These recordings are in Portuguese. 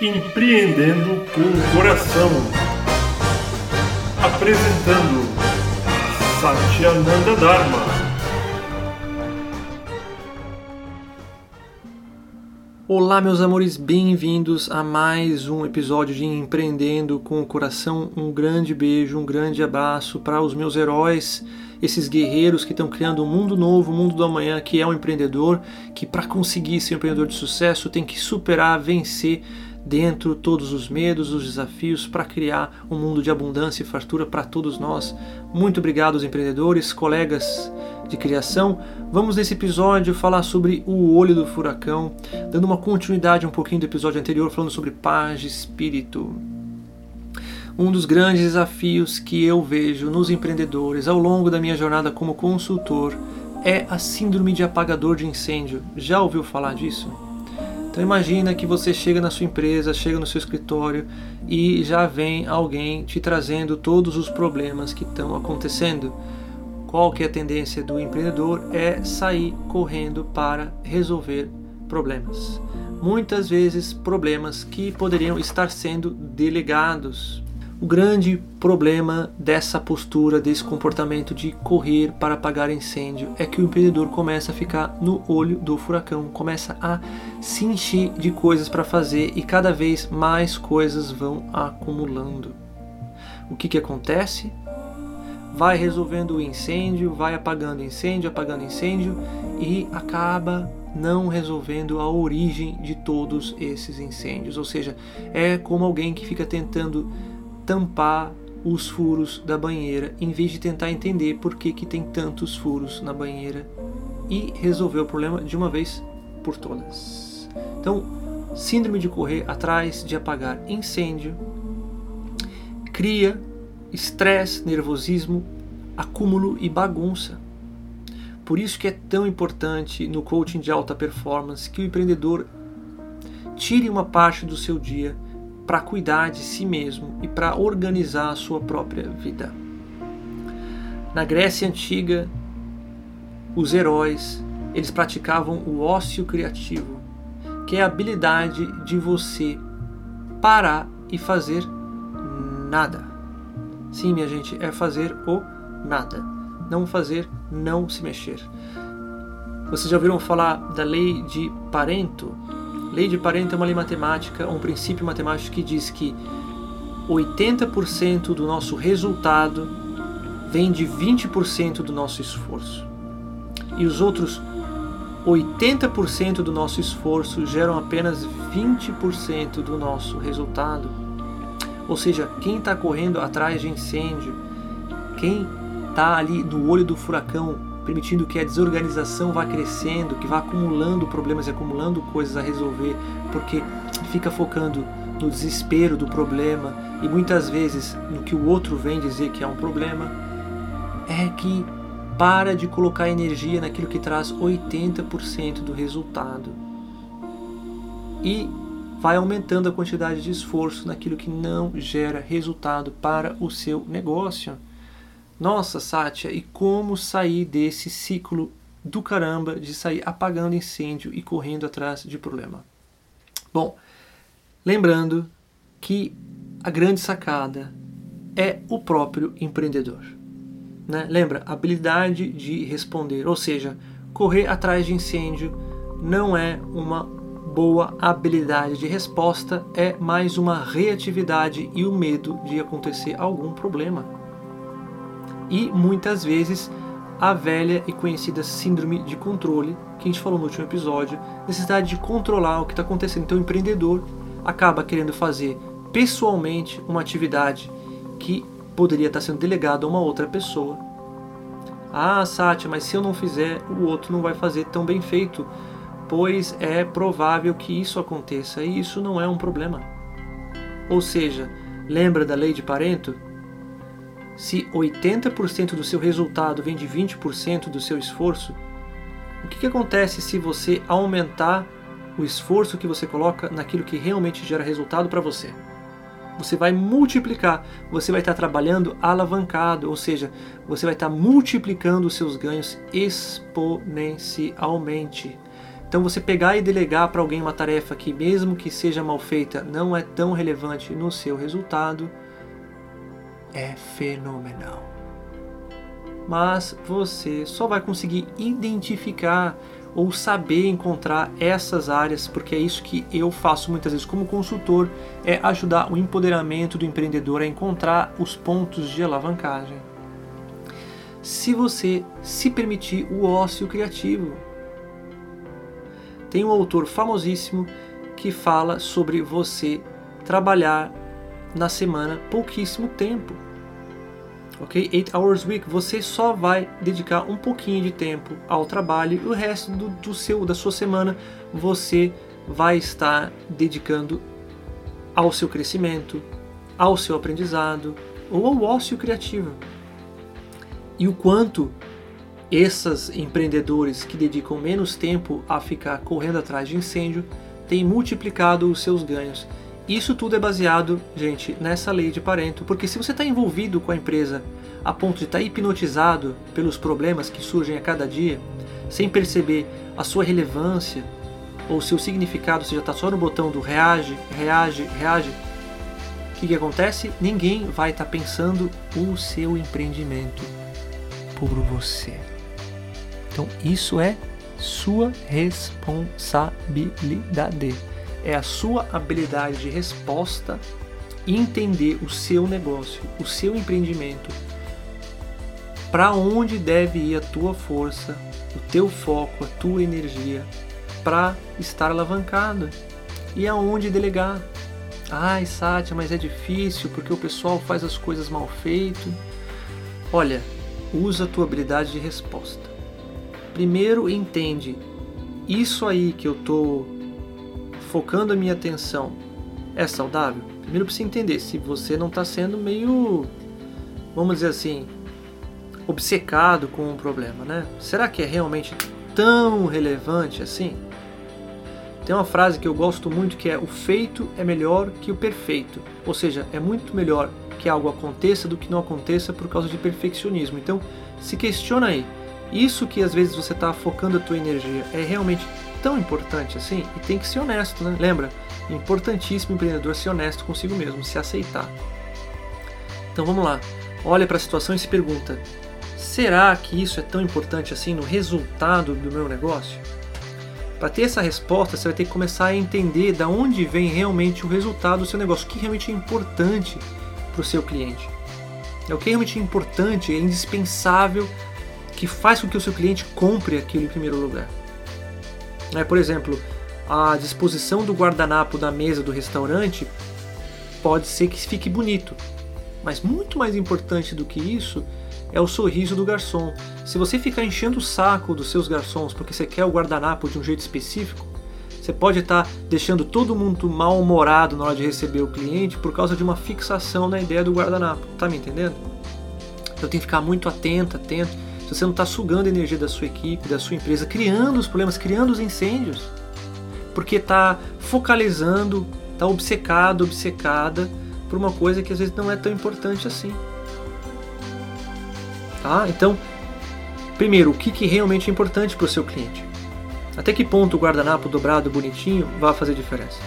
Empreendendo com o Coração. Apresentando Satyananda Dharma. Olá, meus amores, bem-vindos a mais um episódio de Empreendendo com o Coração. Um grande beijo, um grande abraço para os meus heróis, esses guerreiros que estão criando um mundo novo, um mundo do amanhã, que é um empreendedor, que para conseguir ser um empreendedor de sucesso tem que superar, vencer dentro todos os medos, os desafios para criar um mundo de abundância e fartura para todos nós. Muito obrigado aos empreendedores, colegas de criação. Vamos nesse episódio falar sobre o olho do furacão, dando uma continuidade um pouquinho do episódio anterior falando sobre paz de espírito. Um dos grandes desafios que eu vejo nos empreendedores ao longo da minha jornada como consultor é a síndrome de apagador de incêndio. Já ouviu falar disso? Então imagina que você chega na sua empresa, chega no seu escritório e já vem alguém te trazendo todos os problemas que estão acontecendo. Qual que é a tendência do empreendedor? É sair correndo para resolver problemas. Muitas vezes problemas que poderiam estar sendo delegados o grande problema dessa postura, desse comportamento de correr para apagar incêndio, é que o empreendedor começa a ficar no olho do furacão, começa a se encher de coisas para fazer e cada vez mais coisas vão acumulando. O que, que acontece? Vai resolvendo o incêndio, vai apagando incêndio, apagando incêndio e acaba não resolvendo a origem de todos esses incêndios. Ou seja, é como alguém que fica tentando tampar os furos da banheira em vez de tentar entender por que, que tem tantos furos na banheira e resolver o problema de uma vez por todas. Então, síndrome de correr atrás de apagar incêndio cria estresse, nervosismo, acúmulo e bagunça. Por isso que é tão importante no coaching de alta performance que o empreendedor tire uma parte do seu dia para cuidar de si mesmo e para organizar a sua própria vida. Na Grécia antiga, os heróis, eles praticavam o ócio criativo, que é a habilidade de você parar e fazer nada. Sim, minha gente, é fazer o nada. Não fazer, não se mexer. Vocês já ouviram falar da lei de Parento? Lei de Pareto é uma lei matemática, um princípio matemático que diz que 80% do nosso resultado vem de 20% do nosso esforço. E os outros 80% do nosso esforço geram apenas 20% do nosso resultado. Ou seja, quem está correndo atrás de incêndio, quem está ali no olho do furacão, permitindo que a desorganização vá crescendo, que vá acumulando problemas e acumulando coisas a resolver, porque fica focando no desespero do problema e muitas vezes no que o outro vem dizer que é um problema, é que para de colocar energia naquilo que traz 80% do resultado. E vai aumentando a quantidade de esforço naquilo que não gera resultado para o seu negócio. Nossa, Sátia, e como sair desse ciclo do caramba de sair apagando incêndio e correndo atrás de problema? Bom, lembrando que a grande sacada é o próprio empreendedor. Né? Lembra, habilidade de responder, ou seja, correr atrás de incêndio não é uma boa habilidade de resposta, é mais uma reatividade e o medo de acontecer algum problema e muitas vezes a velha e conhecida síndrome de controle, que a gente falou no último episódio, necessidade de controlar o que está acontecendo. Então o empreendedor acaba querendo fazer pessoalmente uma atividade que poderia estar sendo delegada a uma outra pessoa. Ah, Sátia, mas se eu não fizer, o outro não vai fazer tão bem feito, pois é provável que isso aconteça e isso não é um problema. Ou seja, lembra da lei de Pareto? Se 80% do seu resultado vem de 20% do seu esforço, o que, que acontece se você aumentar o esforço que você coloca naquilo que realmente gera resultado para você? Você vai multiplicar, você vai estar trabalhando alavancado, ou seja, você vai estar multiplicando os seus ganhos exponencialmente. Então você pegar e delegar para alguém uma tarefa que mesmo que seja mal feita, não é tão relevante no seu resultado, é fenomenal. Mas você só vai conseguir identificar ou saber encontrar essas áreas, porque é isso que eu faço muitas vezes como consultor, é ajudar o empoderamento do empreendedor a encontrar os pontos de alavancagem. Se você se permitir o ócio criativo. Tem um autor famosíssimo que fala sobre você trabalhar na semana pouquíssimo tempo ok? 8 hours week, você só vai dedicar um pouquinho de tempo ao trabalho e o resto do, do seu, da sua semana você vai estar dedicando ao seu crescimento, ao seu aprendizado ou ao ócio criativo. E o quanto esses empreendedores que dedicam menos tempo a ficar correndo atrás de incêndio têm multiplicado os seus ganhos isso tudo é baseado, gente, nessa lei de Pareto, porque se você está envolvido com a empresa a ponto de estar tá hipnotizado pelos problemas que surgem a cada dia, sem perceber a sua relevância ou seu significado, você já está só no botão do reage, reage, reage, o que, que acontece? Ninguém vai estar tá pensando o seu empreendimento por você. Então isso é sua responsabilidade é a sua habilidade de resposta e entender o seu negócio, o seu empreendimento, para onde deve ir a tua força, o teu foco, a tua energia para estar alavancado e aonde delegar. Ai, Sátia, mas é difícil porque o pessoal faz as coisas mal feito. Olha, usa a tua habilidade de resposta. Primeiro entende isso aí que eu tô focando a minha atenção é saudável? Primeiro precisa entender se você não está sendo meio, vamos dizer assim, obcecado com um problema, né? Será que é realmente tão relevante assim? Tem uma frase que eu gosto muito que é: o feito é melhor que o perfeito. Ou seja, é muito melhor que algo aconteça do que não aconteça por causa de perfeccionismo. Então, se questiona aí. Isso que às vezes você está focando a tua energia é realmente tão importante assim e tem que ser honesto, né? Lembra? Importantíssimo empreendedor ser honesto consigo mesmo, se aceitar. Então vamos lá. Olha para a situação e se pergunta: será que isso é tão importante assim no resultado do meu negócio? Para ter essa resposta, você vai ter que começar a entender da onde vem realmente o resultado do seu negócio, o que realmente é importante para o seu cliente. É o que realmente é importante, é indispensável, que faz com que o seu cliente compre aquilo em primeiro lugar. Né? Por exemplo, a disposição do guardanapo da mesa do restaurante pode ser que fique bonito, mas muito mais importante do que isso é o sorriso do garçom. Se você ficar enchendo o saco dos seus garçons porque você quer o guardanapo de um jeito específico, você pode estar deixando todo mundo mal-humorado na hora de receber o cliente por causa de uma fixação na ideia do guardanapo. Tá me entendendo? Então tem que ficar muito atento, atento você não está sugando a energia da sua equipe, da sua empresa, criando os problemas, criando os incêndios, porque está focalizando, está obcecado, obcecada por uma coisa que às vezes não é tão importante assim. Tá? Então, primeiro, o que, que realmente é importante para o seu cliente? Até que ponto o guardanapo dobrado bonitinho vai fazer diferença?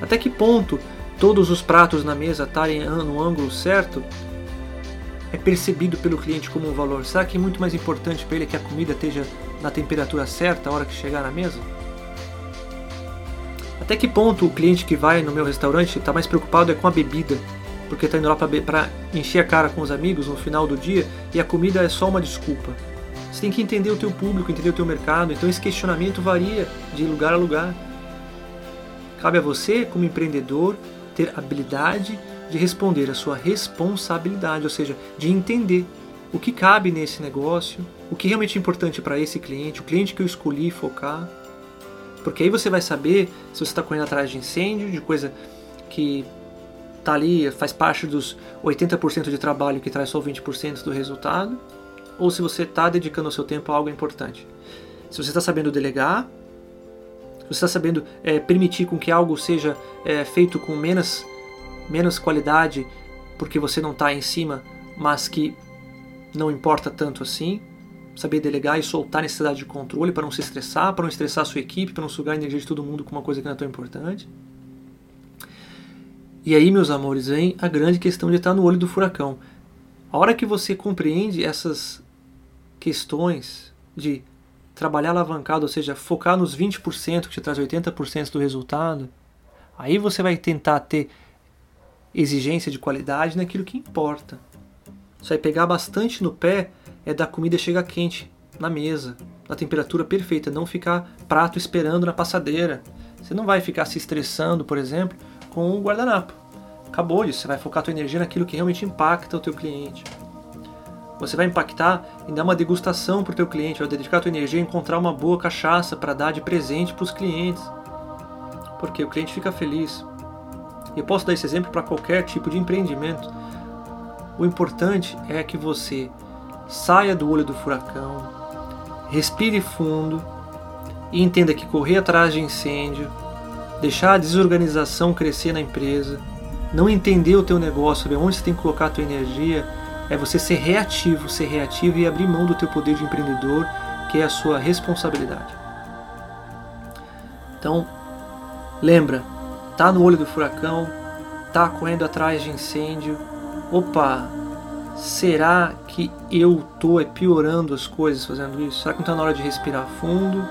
Até que ponto todos os pratos na mesa estarem no ângulo certo é percebido pelo cliente como um valor? Será que é muito mais importante para ele que a comida esteja na temperatura certa a hora que chegar na mesa? Até que ponto o cliente que vai no meu restaurante está mais preocupado é com a bebida, porque está indo lá para encher a cara com os amigos no final do dia e a comida é só uma desculpa? Você tem que entender o teu público, entender o teu mercado, então esse questionamento varia de lugar a lugar. Cabe a você, como empreendedor, ter habilidade de responder a sua responsabilidade, ou seja, de entender o que cabe nesse negócio, o que realmente é importante para esse cliente, o cliente que eu escolhi focar. Porque aí você vai saber se você está correndo atrás de incêndio, de coisa que está ali, faz parte dos 80% de trabalho que traz só 20% do resultado, ou se você está dedicando o seu tempo a algo importante. Se você está sabendo delegar, se você está sabendo é, permitir com que algo seja é, feito com menos menos qualidade porque você não está em cima, mas que não importa tanto assim. saber delegar e soltar a necessidade de controle para não se estressar, para não estressar a sua equipe, para não sugar a energia de todo mundo com uma coisa que não é tão importante. E aí, meus amores, vem a grande questão de estar no olho do furacão. A hora que você compreende essas questões de trabalhar alavancado, ou seja, focar nos 20% que te traz 80% do resultado, aí você vai tentar ter exigência de qualidade naquilo que importa. Vai pegar bastante no pé é da comida chegar quente na mesa, na temperatura perfeita, não ficar prato esperando na passadeira. Você não vai ficar se estressando, por exemplo, com o guardanapo. Acabou isso, você vai focar a tua energia naquilo que realmente impacta o teu cliente. Você vai impactar em dar uma degustação para o teu cliente, vai dedicar a tua energia a encontrar uma boa cachaça para dar de presente para os clientes. Porque o cliente fica feliz. Eu posso dar esse exemplo para qualquer tipo de empreendimento. O importante é que você saia do olho do furacão, respire fundo e entenda que correr atrás de incêndio, deixar a desorganização crescer na empresa, não entender o teu negócio, saber onde você tem que colocar a tua energia, é você ser reativo, ser reativo e abrir mão do teu poder de empreendedor, que é a sua responsabilidade. Então, lembra, tá no olho do furacão, tá correndo atrás de incêndio. Opa, será que eu tô piorando as coisas fazendo isso? Será que não está na hora de respirar fundo,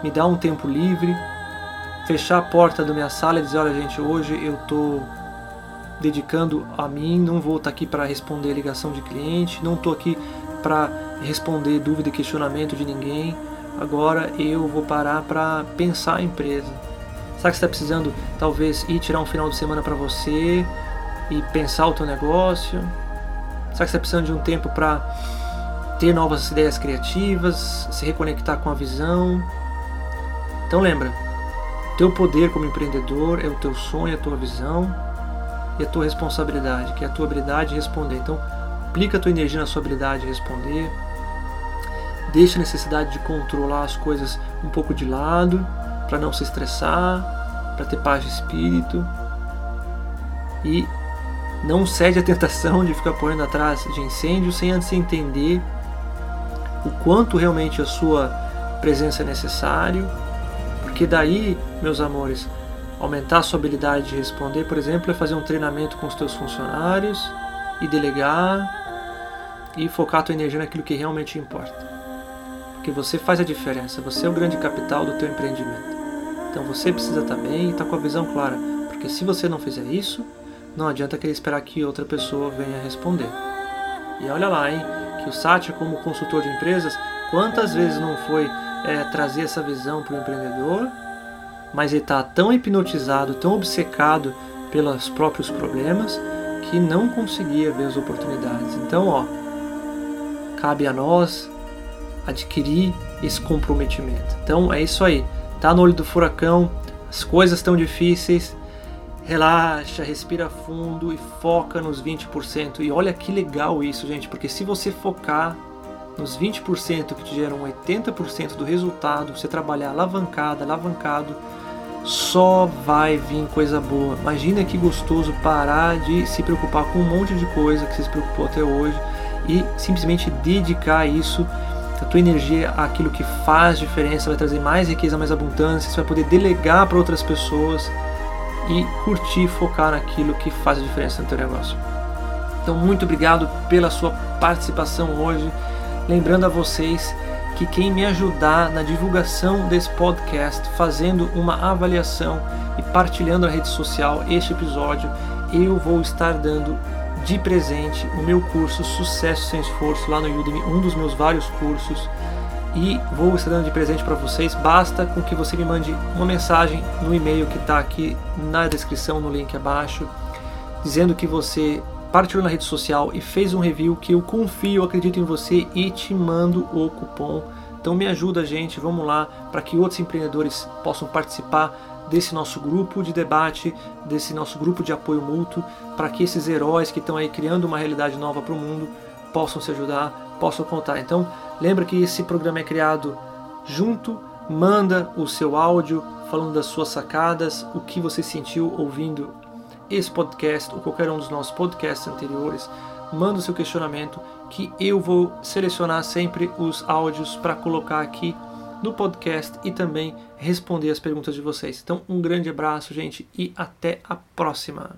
me dar um tempo livre, fechar a porta da minha sala e dizer, olha gente, hoje eu tô dedicando a mim, não vou estar tá aqui para responder ligação de cliente, não estou aqui para responder dúvida e questionamento de ninguém. Agora eu vou parar para pensar a empresa. Será que você está precisando talvez ir tirar um final de semana para você e pensar o teu negócio? Será que você está precisando de um tempo para ter novas ideias criativas, se reconectar com a visão? Então lembra, teu poder como empreendedor é o teu sonho, a tua visão e a tua responsabilidade, que é a tua habilidade de responder. Então, aplica a tua energia na sua habilidade de responder. Deixa a necessidade de controlar as coisas um pouco de lado, para não se estressar, para ter paz de espírito. E não cede à tentação de ficar correndo atrás de incêndio sem antes entender o quanto realmente a sua presença é necessário, porque daí, meus amores, Aumentar a sua habilidade de responder, por exemplo, é fazer um treinamento com os teus funcionários e delegar e focar a tua energia naquilo que realmente importa. Porque você faz a diferença, você é o grande capital do teu empreendimento. Então você precisa estar bem e estar com a visão clara, porque se você não fizer isso, não adianta querer esperar que outra pessoa venha responder. E olha lá, hein, que o Satya, como consultor de empresas, quantas vezes não foi é, trazer essa visão para o empreendedor mas ele está tão hipnotizado, tão obcecado pelos próprios problemas que não conseguia ver as oportunidades. Então, ó, cabe a nós adquirir esse comprometimento. Então é isso aí. Tá no olho do furacão, as coisas estão difíceis. Relaxa, respira fundo e foca nos 20%. E olha que legal isso, gente, porque se você focar nos 20% que te geram 80% do resultado, você trabalhar alavancado, alavancado, só vai vir coisa boa. Imagina que gostoso parar de se preocupar com um monte de coisa que você se preocupou até hoje e simplesmente dedicar isso, a tua energia, àquilo que faz diferença, vai trazer mais riqueza, mais abundância, você vai poder delegar para outras pessoas e curtir, focar naquilo que faz a diferença no teu negócio. Então, muito obrigado pela sua participação hoje. Lembrando a vocês que quem me ajudar na divulgação desse podcast, fazendo uma avaliação e partilhando na rede social este episódio, eu vou estar dando de presente o meu curso Sucesso Sem Esforço lá no Udemy, um dos meus vários cursos. E vou estar dando de presente para vocês. Basta com que você me mande uma mensagem no e-mail que está aqui na descrição, no link abaixo, dizendo que você partilhou na rede social e fez um review que eu confio, acredito em você e te mando o cupom. Então me ajuda, gente, vamos lá, para que outros empreendedores possam participar desse nosso grupo de debate, desse nosso grupo de apoio mútuo, para que esses heróis que estão aí criando uma realidade nova para o mundo possam se ajudar, possam contar. Então, lembra que esse programa é criado junto, manda o seu áudio falando das suas sacadas, o que você sentiu ouvindo esse podcast ou qualquer um dos nossos podcasts anteriores, manda o seu questionamento que eu vou selecionar sempre os áudios para colocar aqui no podcast e também responder as perguntas de vocês. Então, um grande abraço, gente, e até a próxima.